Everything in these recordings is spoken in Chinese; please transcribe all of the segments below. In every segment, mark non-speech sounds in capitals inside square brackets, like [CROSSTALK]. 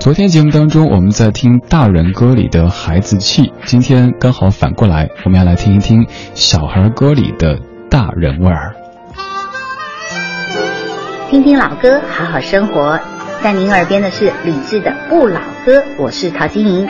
昨天节目当中，我们在听大人歌里的孩子气，今天刚好反过来，我们要来听一听小孩歌里的大人味儿。听听老歌，好好生活。在您耳边的是李志的《不老歌》，我是陶晶莹。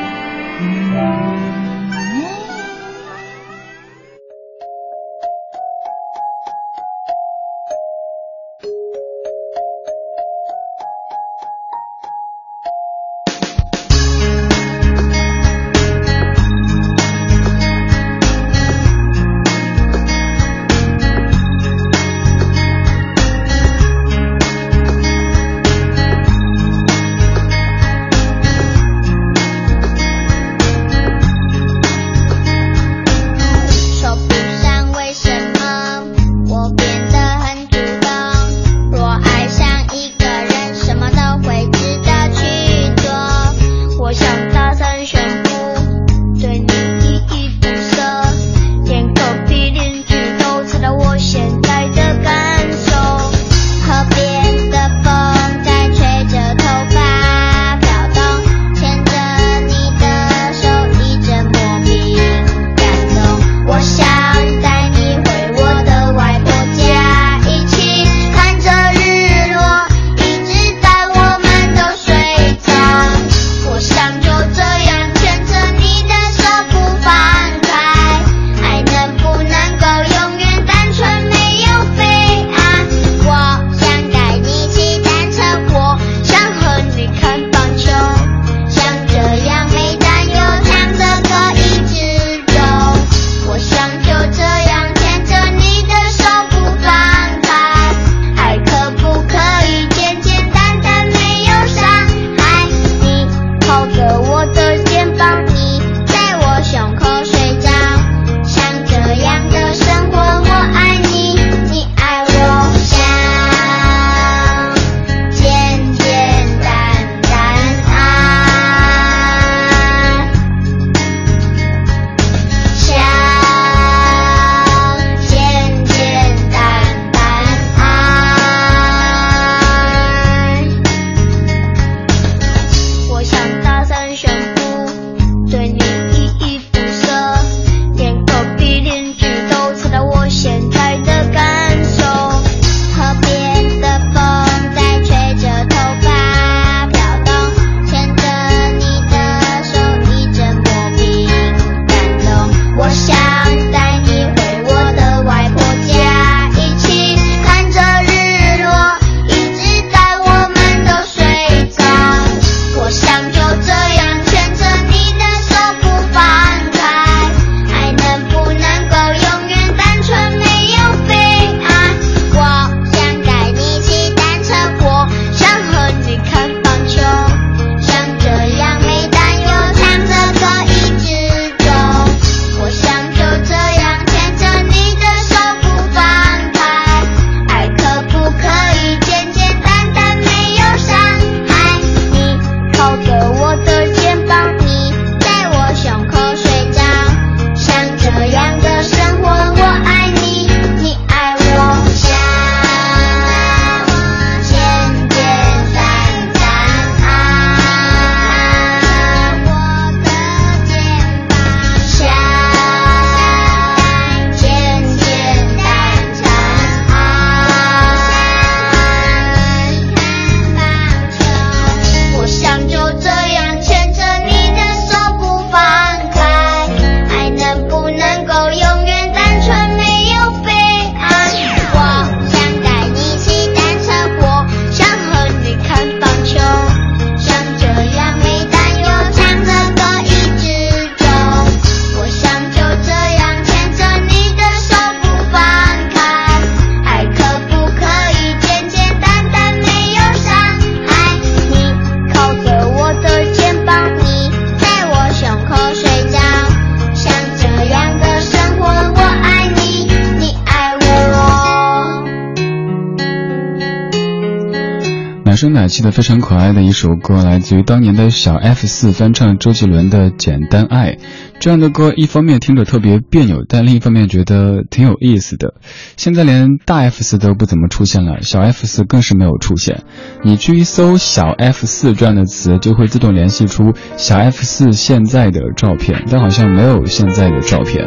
声奶气的非常可爱的一首歌，来自于当年的小 F 四翻唱周杰伦的《简单爱》。这样的歌一方面听着特别别扭，但另一方面觉得挺有意思的。现在连大 F 四都不怎么出现了，小 F 四更是没有出现。你去一搜“小 F 四”这样的词，就会自动联系出小 F 四现在的照片，但好像没有现在的照片。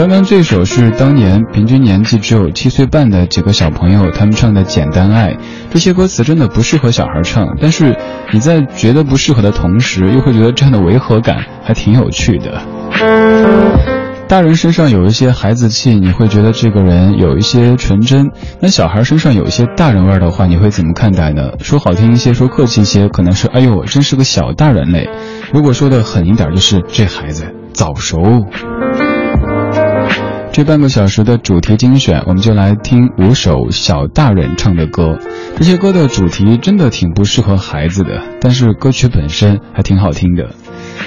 刚刚这首是当年平均年纪只有七岁半的几个小朋友他们唱的《简单爱》，这些歌词真的不适合小孩唱，但是你在觉得不适合的同时，又会觉得这样的违和感还挺有趣的。大人身上有一些孩子气，你会觉得这个人有一些纯真；那小孩身上有一些大人味儿的话，你会怎么看待呢？说好听一些，说客气一些，可能是哎呦，真是个小大人类；如果说的狠一点，就是这孩子早熟。这半个小时的主题精选，我们就来听五首小大人唱的歌。这些歌的主题真的挺不适合孩子的，但是歌曲本身还挺好听的。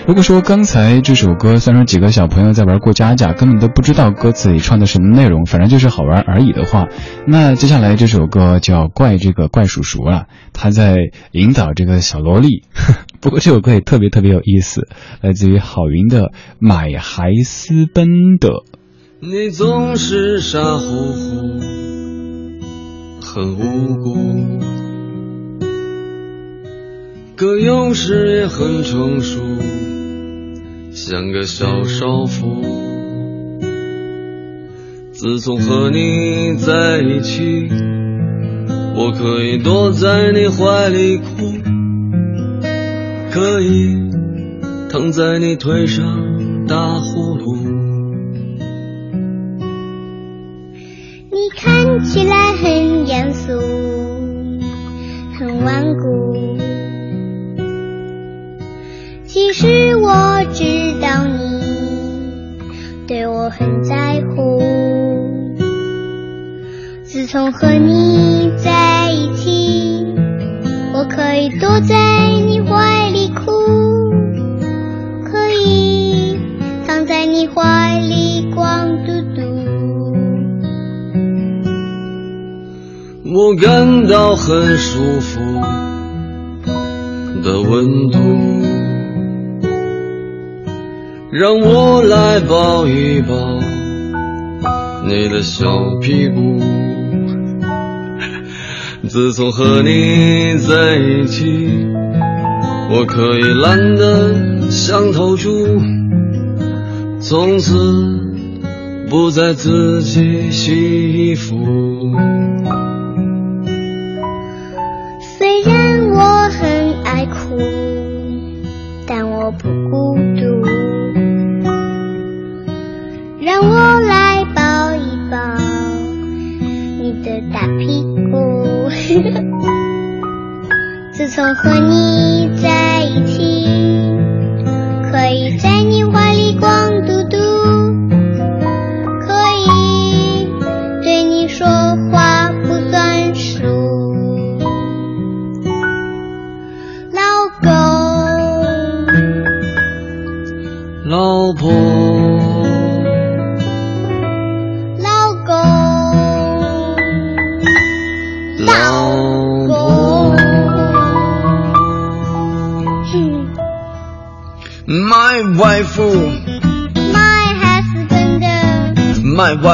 如果说刚才这首歌算是几个小朋友在玩过家家，根本都不知道歌词里唱的什么内容，反正就是好玩而已的话，那接下来这首歌就要怪这个怪叔叔了，他在引导这个小萝莉。[LAUGHS] 不过这首歌也特别特别有意思，来自于郝云的《买孩私奔的》。你总是傻乎乎，很无辜，可有时也很成熟，像个小少妇。自从和你在一起，我可以躲在你怀里哭，可以躺在你腿上打呼噜。你看起来很严肃，很顽固。其实我知道你对我很在乎。自从和你在一起，我可以躲在感到很舒服的温度，让我来抱一抱你的小屁股。[LAUGHS] 自从和你在一起，我可以懒得像头猪，从此不再自己洗衣服。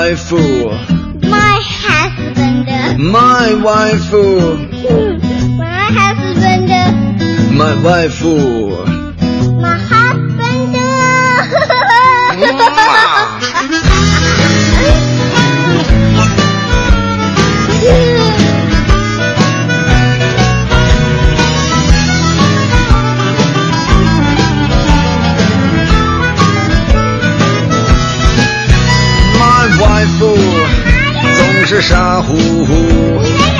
life fool. 傻乎乎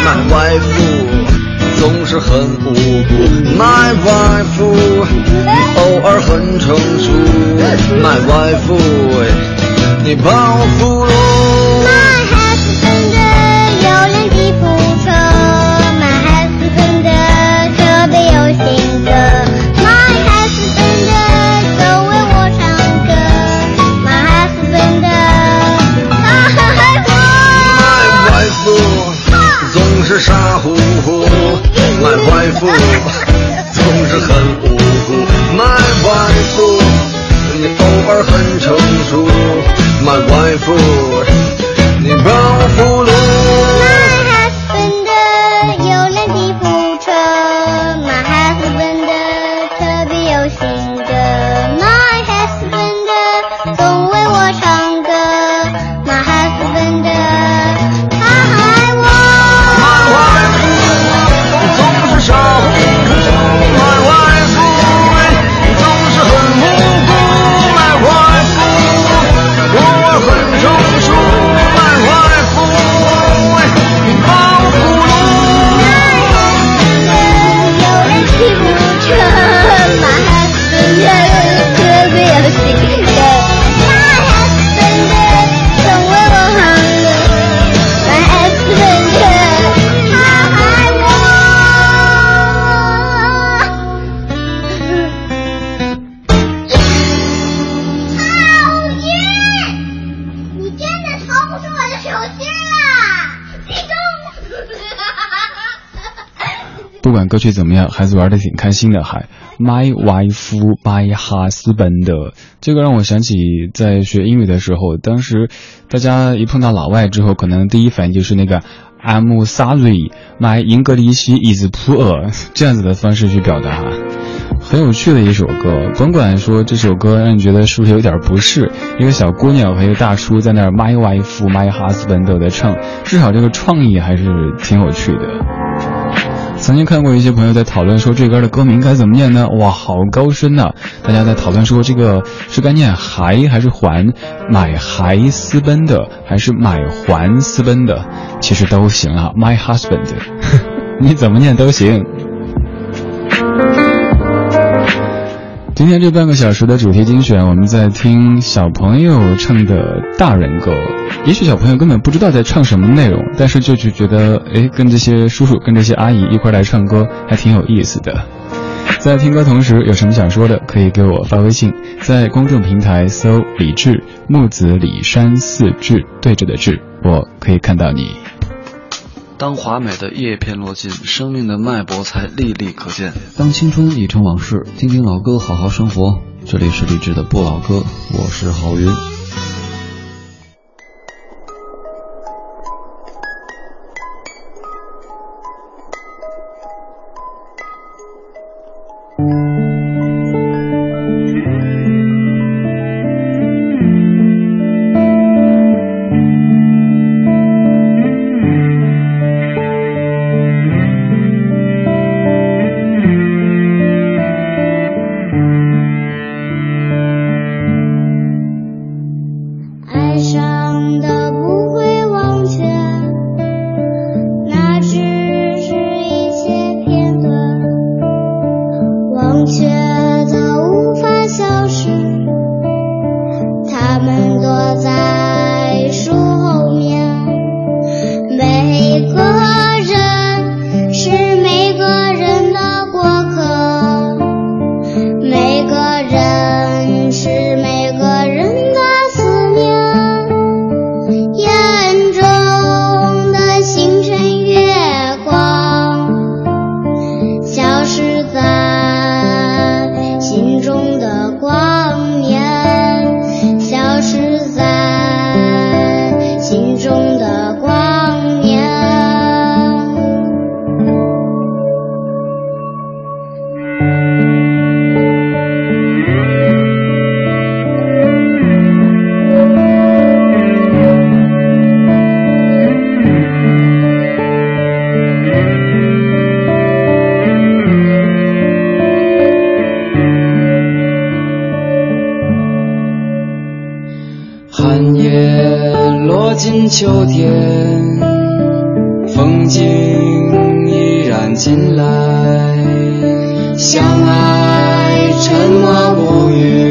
，My wife 总是很无辜，My wife 偶尔很成熟，My wife 你把我俘虏。富总是很无辜 my wife 你偶尔很成熟 my wife 歌曲怎么样，孩子玩的挺开心的，还 My wife, my husband，这个让我想起在学英语的时候，当时大家一碰到老外之后，可能第一反应就是那个 I'm sorry, my English is poor [LAUGHS] 这样子的方式去表达，很有趣的一首歌。甭管说这首歌让你觉得是不是有点不适，一个小姑娘和一个大叔在那儿 My wife, my husband 都在唱，至少这个创意还是挺有趣的。曾经看过一些朋友在讨论说这歌的歌名该怎么念呢？哇，好高深呐、大家在讨论说这个是该念还还是还，买还私奔的还是买还私奔的，其实都行啊。My husband，[LAUGHS] 你怎么念都行。今天这半个小时的主题精选，我们在听小朋友唱的大人歌。也许小朋友根本不知道在唱什么内容，但是就就觉得，哎，跟这些叔叔、跟这些阿姨一块来唱歌，还挺有意思的。在听歌同时，有什么想说的，可以给我发微信，在公众平台搜“李志木子李山四志对着的志”，我可以看到你。当华美的叶片落尽，生命的脉搏才历历可见。当青春已成往事，听听老歌，好好生活。这里是励志的不老歌，我是郝云。秋天，风景依然进来。相爱沉默不语，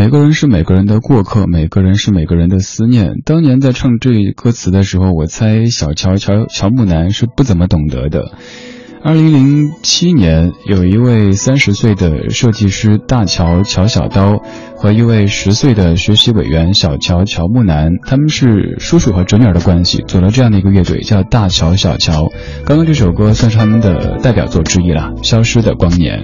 每个人是每个人的过客，每个人是每个人的思念。当年在唱这歌词的时候，我猜小乔乔乔木楠是不怎么懂得的。二零零七年，有一位三十岁的设计师大乔乔小刀和一位十岁的学习委员小乔乔木楠，他们是叔叔和侄女儿的关系，组了这样的一个乐队，叫大乔小乔。刚刚这首歌算是他们的代表作之一了，《消失的光年》。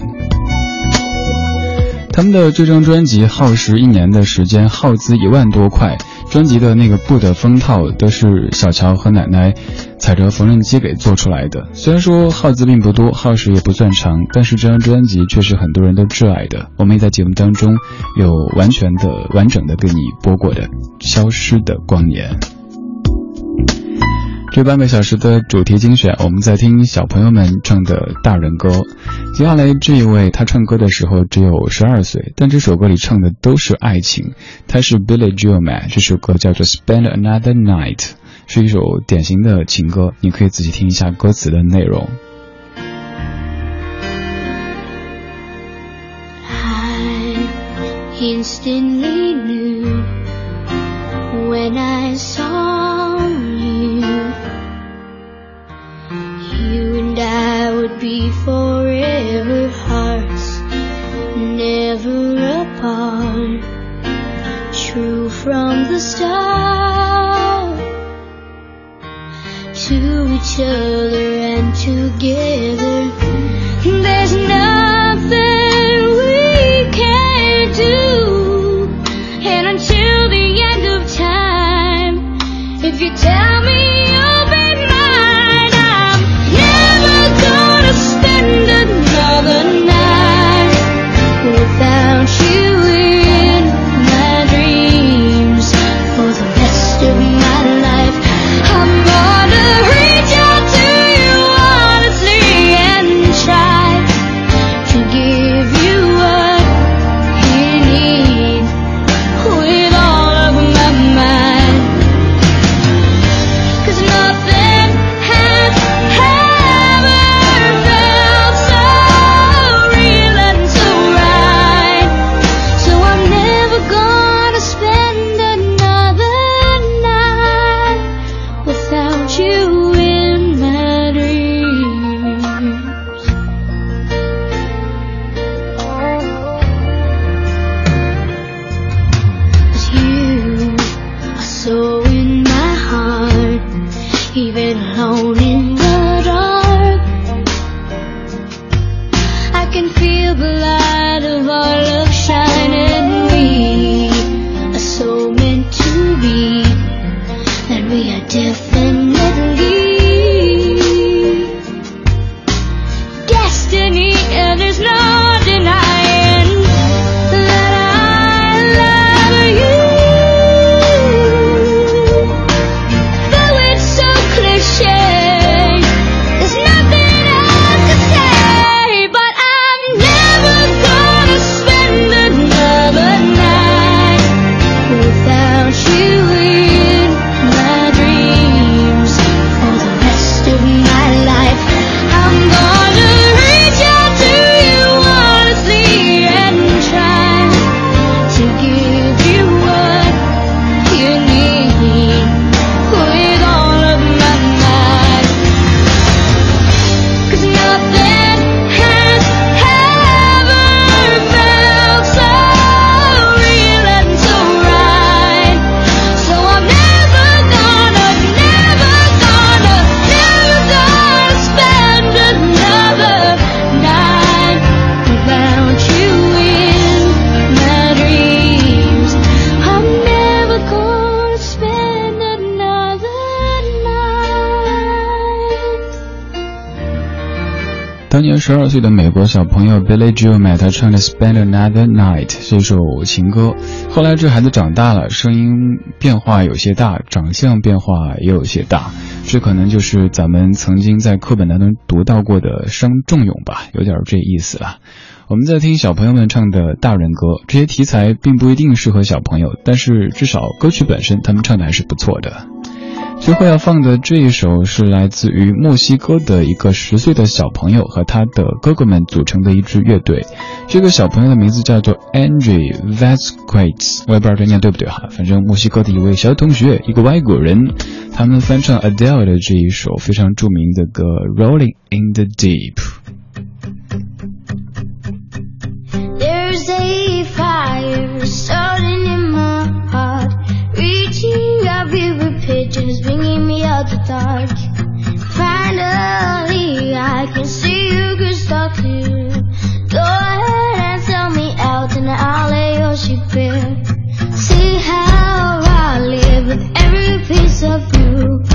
他们的这张专辑耗时一年的时间，耗资一万多块。专辑的那个布的封套都是小乔和奶奶踩着缝纫机给做出来的。虽然说耗资并不多，耗时也不算长，但是这张专辑却是很多人都挚爱的。我们也在节目当中有完全的、完整的给你播过的《消失的光年》。这半个小时的主题精选，我们在听小朋友们唱的大人歌。接下来这一位，他唱歌的时候只有十二岁，但这首歌里唱的都是爱情。他是 Billy j o e Man，这首歌叫做《Spend Another Night》，是一首典型的情歌。你可以仔细听一下歌词的内容。I instantly be forever hearts never apart, true from the start to each other and together. love. 当年十二岁的美国小朋友 Billy Joel Man，他唱的《Spend Another Night》这首情歌。后来这孩子长大了，声音变化有些大，长相变化也有些大，这可能就是咱们曾经在课本当中读到过的伤仲永吧，有点这意思了。我们在听小朋友们唱的大人歌，这些题材并不一定适合小朋友，但是至少歌曲本身他们唱的还是不错的。最后要放的这一首是来自于墨西哥的一个十岁的小朋友和他的哥哥们组成的一支乐队。这个小朋友的名字叫做 Andre Vasquez，我也不知道这念对不对哈，反正墨西哥的一位小同学，一个外国人，他们翻唱 Adele 的这一首非常著名的歌《Rolling in the Deep》。the dark. Finally, I can see you crystal clear. Go ahead and tell me out, and I'll lay your ship bare. See how I live with every piece of you.